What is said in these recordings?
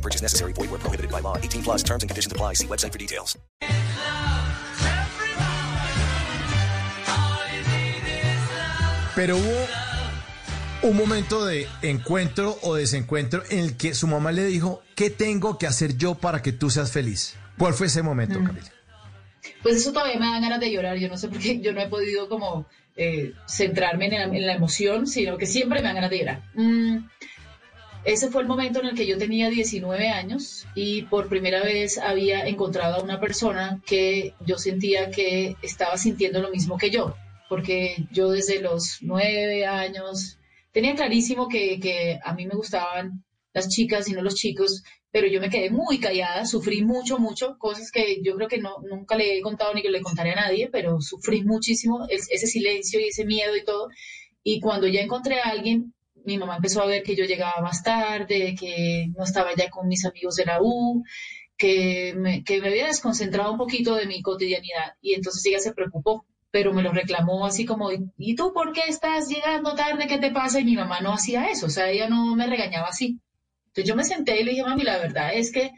No purchase necessary. Void where prohibited by law. 18 plus terms and conditions apply. See website for details. Pero hubo un momento de encuentro o desencuentro en el que su mamá le dijo, ¿qué tengo que hacer yo para que tú seas feliz? ¿Cuál fue ese momento, Camila? Pues eso todavía me da ganas de llorar. Yo no sé por qué yo no he podido como eh, centrarme en la, en la emoción, sino que siempre me dan ganas de llorar. Mm, ese fue el momento en el que yo tenía 19 años y por primera vez había encontrado a una persona que yo sentía que estaba sintiendo lo mismo que yo, porque yo desde los 9 años tenía clarísimo que, a mí me gustaban las chicas y no los chicos, pero yo me quedé muy callada, sufrí mucho, mucho, cosas que yo creo que no, nunca le he contado ni que le contaré a nadie, pero sufrí muchísimo es- ese silencio y ese miedo y todo. Y cuando ya encontré a alguien, mi mamá empezó a ver que yo llegaba más tarde, que no estaba ya con mis amigos de la U, que me, que me había desconcentrado un poquito de mi cotidianidad. Y entonces ella se preocupó, pero me lo reclamó así como, ¿y tú por qué estás llegando tarde? ¿Qué te pasa? Y mi mamá no hacía eso, o sea, ella no me regañaba así. Entonces yo me senté y le dije, mami, la verdad es que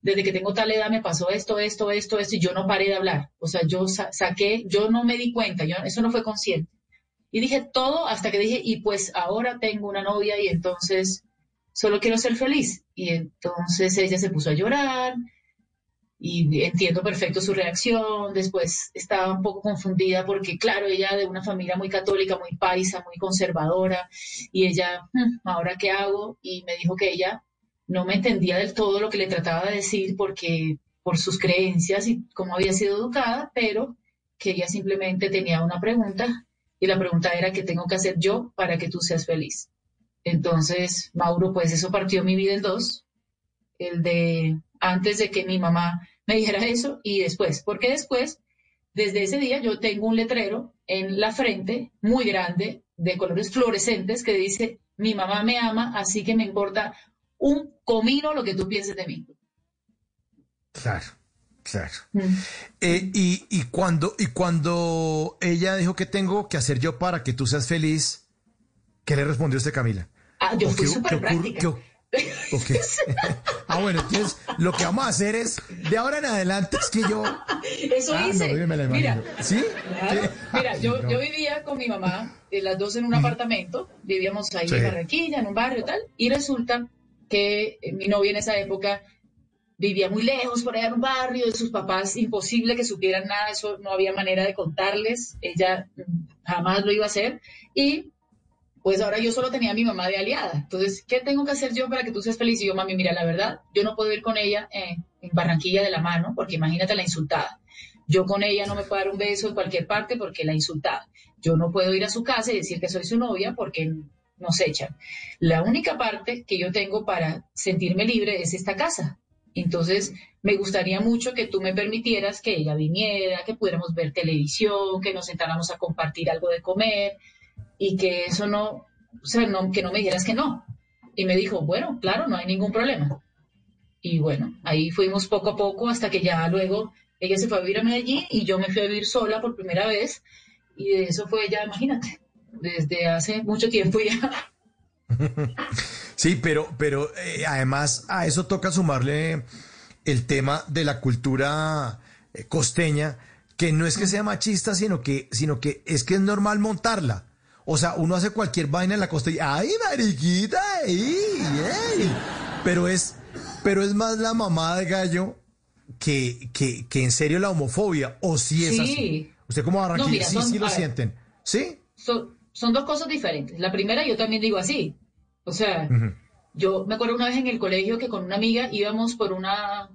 desde que tengo tal edad me pasó esto, esto, esto, esto, y yo no paré de hablar. O sea, yo sa- saqué, yo no me di cuenta, yo, eso no fue consciente. Y dije todo hasta que dije, y pues ahora tengo una novia y entonces solo quiero ser feliz. Y entonces ella se puso a llorar y entiendo perfecto su reacción. Después estaba un poco confundida porque, claro, ella de una familia muy católica, muy paisa, muy conservadora, y ella, "Hmm, ¿ahora qué hago? Y me dijo que ella no me entendía del todo lo que le trataba de decir porque por sus creencias y cómo había sido educada, pero que ella simplemente tenía una pregunta y la pregunta era ¿qué tengo que hacer yo para que tú seas feliz? Entonces, Mauro, pues eso partió mi vida en dos, el de antes de que mi mamá me dijera eso y después, porque después, desde ese día yo tengo un letrero en la frente muy grande de colores fluorescentes que dice mi mamá me ama, así que me importa un comino lo que tú pienses de mí. Claro, claro. Mm. Eh, y, y cuando, y cuando ella dijo, ¿qué tengo que hacer yo para que tú seas feliz? ¿Qué le respondió usted, Camila? Ah, yo ¿O fui qué- súper práctica. qué o- o qué? ah, bueno, entonces lo que vamos a hacer es, de ahora en adelante es que yo... Eso Ah, hice. no, yo me la Mira. ¿Sí? Mira, yo, no. yo vivía con mi mamá, eh, las dos en un apartamento, vivíamos ahí Sí. en Barranquilla, en un barrio y tal, y resulta que eh, mi novia en esa época vivía muy lejos, por allá en un barrio, de sus papás, imposible que supieran nada, eso no había manera de contarles, ella mm, jamás lo iba a hacer, y pues ahora yo solo tenía a mi mamá de aliada. Entonces, ¿qué tengo que hacer yo para que tú seas feliz? Y yo, mami, mira, la verdad, yo no puedo ir con ella eh, en Barranquilla de la mano, porque imagínate la insultada. Yo con ella no me puedo dar un beso en cualquier parte porque la insultada. Yo no puedo ir a su casa y decir que soy su novia porque nos echan. La única parte que yo tengo para sentirme libre es esta casa. Entonces, me gustaría mucho que tú me permitieras que ella viniera, que pudiéramos ver televisión, que nos sentáramos a compartir algo de comer y que eso no, o sea, que no me dijeras que no. Y me dijo, bueno, claro, no hay ningún problema. Y bueno, ahí fuimos poco a poco hasta que ya luego ella se fue a vivir a Medellín y yo me fui a vivir sola por primera vez. Y eso fue ya, imagínate, desde hace mucho tiempo ya. Sí, pero, pero eh, además a eso toca sumarle el tema de la cultura eh, costeña, que no es que sea machista, sino que, sino que es que es normal montarla. O sea, uno hace cualquier vaina en la costa y ¡ay, mariquita! ¡Ey, ey! Pero es, pero es más la mamá de gallo que, que, que en serio la homofobia, o si es Sí. así. Usted como Barranquilla, No, mira, sí, son- sí lo sienten. ¿Sí? Son, son dos cosas diferentes. La primera, yo también digo así. O sea, yo me acuerdo una vez en el colegio que con una amiga íbamos por una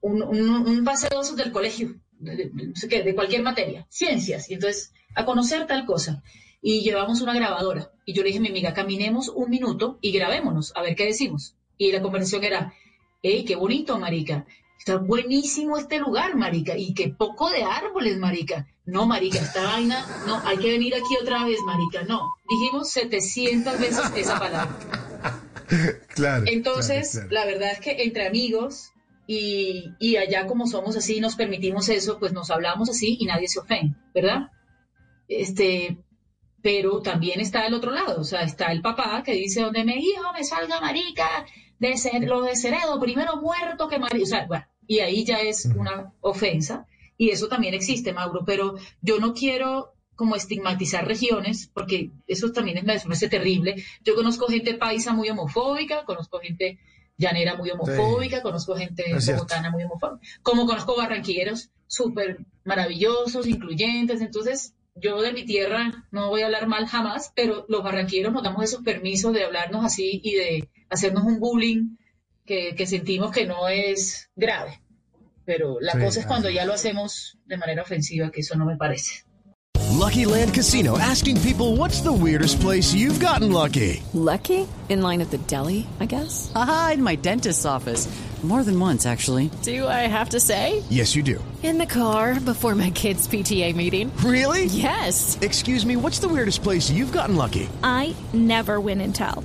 un, un, un paseo del colegio, de, de- de- no sé qué, de cualquier materia, ciencias, y entonces a conocer tal cosa. Y llevamos una grabadora. Y yo le dije a mi amiga, caminemos un minuto y grabémonos, a ver qué decimos. Y la conversación era, hey, qué bonito, marica, está buenísimo este lugar, marica, y qué poco de árboles, marica. No, marica, esta vaina, no, hay que venir aquí otra vez, marica, no. Dijimos 700 veces esa palabra. Claro. Entonces, claro, claro. la verdad es que entre amigos y, y allá como somos así, nos permitimos eso, pues nos hablamos así y nadie se ofende, ¿verdad? Este, pero también está el otro lado, o sea, está el papá que dice, donde me hijo me salga marica, de ser, lo desheredo, primero muerto que marica, o sea, bueno, y ahí ya es una ofensa, y eso también existe, Mauro, pero yo no quiero como estigmatizar regiones, porque eso también es, me parece terrible. Yo conozco gente paisa muy homofóbica, conozco gente llanera muy homofóbica, conozco gente bogotana muy homofóbica, como conozco barranquilleros súper maravillosos, incluyentes, entonces yo de mi tierra no voy a hablar mal jamás, pero los barranquilleros nos damos esos permisos de hablarnos así y de hacernos un bullying que, que sentimos que no es grave. Pero la Sí, cosa es cuando ya lo hacemos de manera ofensiva, que eso no me parece. Lucky Land Casino asking people what's the weirdest place you've gotten lucky? Lucky? In line at the deli, I guess? Aha, in my dentist's office. More than once, actually. Do I have to say? Yes, you do. In the car before my kids' PTA meeting. Really? Yes. Excuse me, what's the weirdest place you've gotten lucky? I never win and tell.